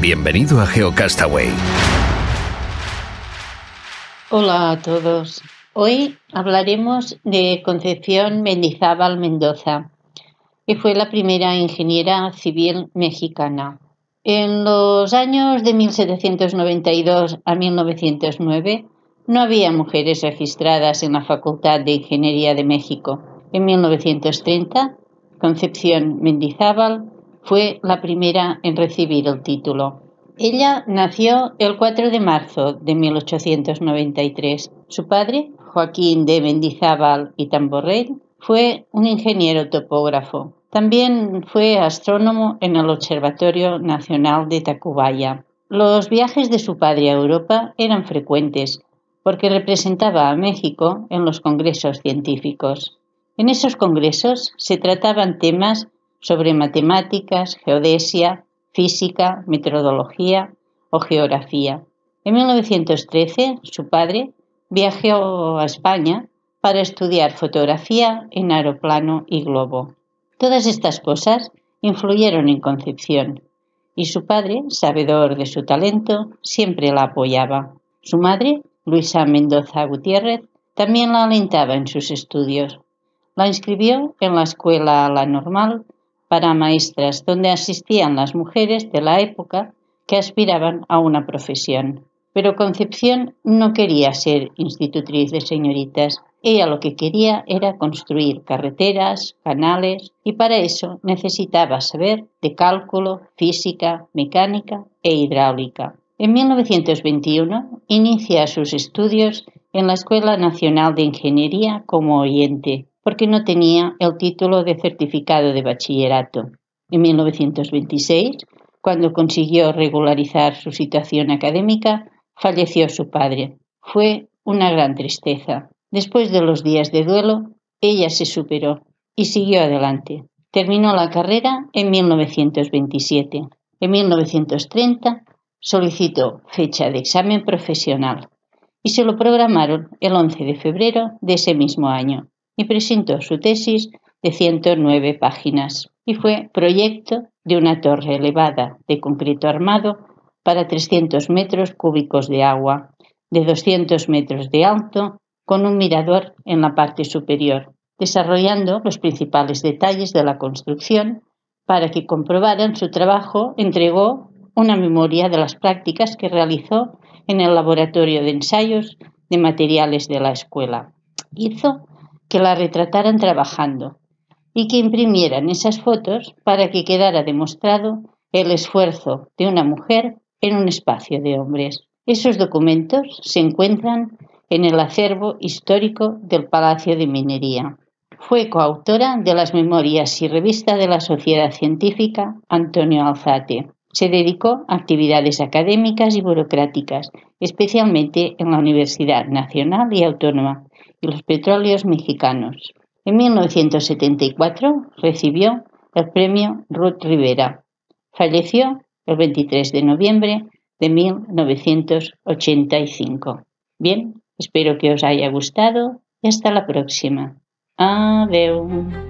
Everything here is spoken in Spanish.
Bienvenido a GeoCastaway. Hola a todos. Hoy hablaremos de Concepción Mendizábal Mendoza, que fue la primera ingeniera civil mexicana. En los años de 1792 a 1909 no había mujeres registradas en la Facultad de Ingeniería de México. En 1930, Concepción Mendizábal fue la primera en recibir el título. Ella nació el 4 de marzo de 1893. Su padre, Joaquín de Mendizábal y Tamborrell, fue un ingeniero topógrafo. También fue astrónomo en el Observatorio Nacional de Tacubaya. Los viajes de su padre a Europa eran frecuentes porque representaba a México en los congresos científicos. En esos congresos se trataban temas sobre matemáticas, geodesia, física, metodología o geografía. En 1913, su padre viajó a España para estudiar fotografía en aeroplano y globo. Todas estas cosas influyeron en Concepción y su padre, sabedor de su talento, siempre la apoyaba. Su madre, Luisa Mendoza Gutiérrez, también la alentaba en sus estudios. La inscribió en la escuela La Normal para maestras, donde asistían las mujeres de la época que aspiraban a una profesión. Pero Concepción no quería ser institutriz de señoritas. Ella lo que quería era construir carreteras, canales, y para eso necesitaba saber de cálculo, física, mecánica e hidráulica. En 1921 inicia sus estudios en la Escuela Nacional de Ingeniería como oyente porque no tenía el título de certificado de bachillerato. En 1926, cuando consiguió regularizar su situación académica, falleció su padre. Fue una gran tristeza. Después de los días de duelo, ella se superó y siguió adelante. Terminó la carrera en 1927. En 1930 solicitó fecha de examen profesional y se lo programaron el 11 de febrero de ese mismo año y presentó su tesis de 109 páginas y fue proyecto de una torre elevada de concreto armado para 300 metros cúbicos de agua, de 200 metros de alto, con un mirador en la parte superior, desarrollando los principales detalles de la construcción para que comprobaran su trabajo, entregó una memoria de las prácticas que realizó en el laboratorio de ensayos de materiales de la escuela. Hizo que la retrataran trabajando y que imprimieran esas fotos para que quedara demostrado el esfuerzo de una mujer en un espacio de hombres. Esos documentos se encuentran en el acervo histórico del Palacio de Minería. Fue coautora de las memorias y revista de la Sociedad Científica Antonio Alzate. Se dedicó a actividades académicas y burocráticas, especialmente en la Universidad Nacional y Autónoma, y los petróleos mexicanos. En 1974 recibió el premio Ruth Rivera. Falleció el 23 de noviembre de 1985. Bien, espero que os haya gustado y hasta la próxima. Adiós.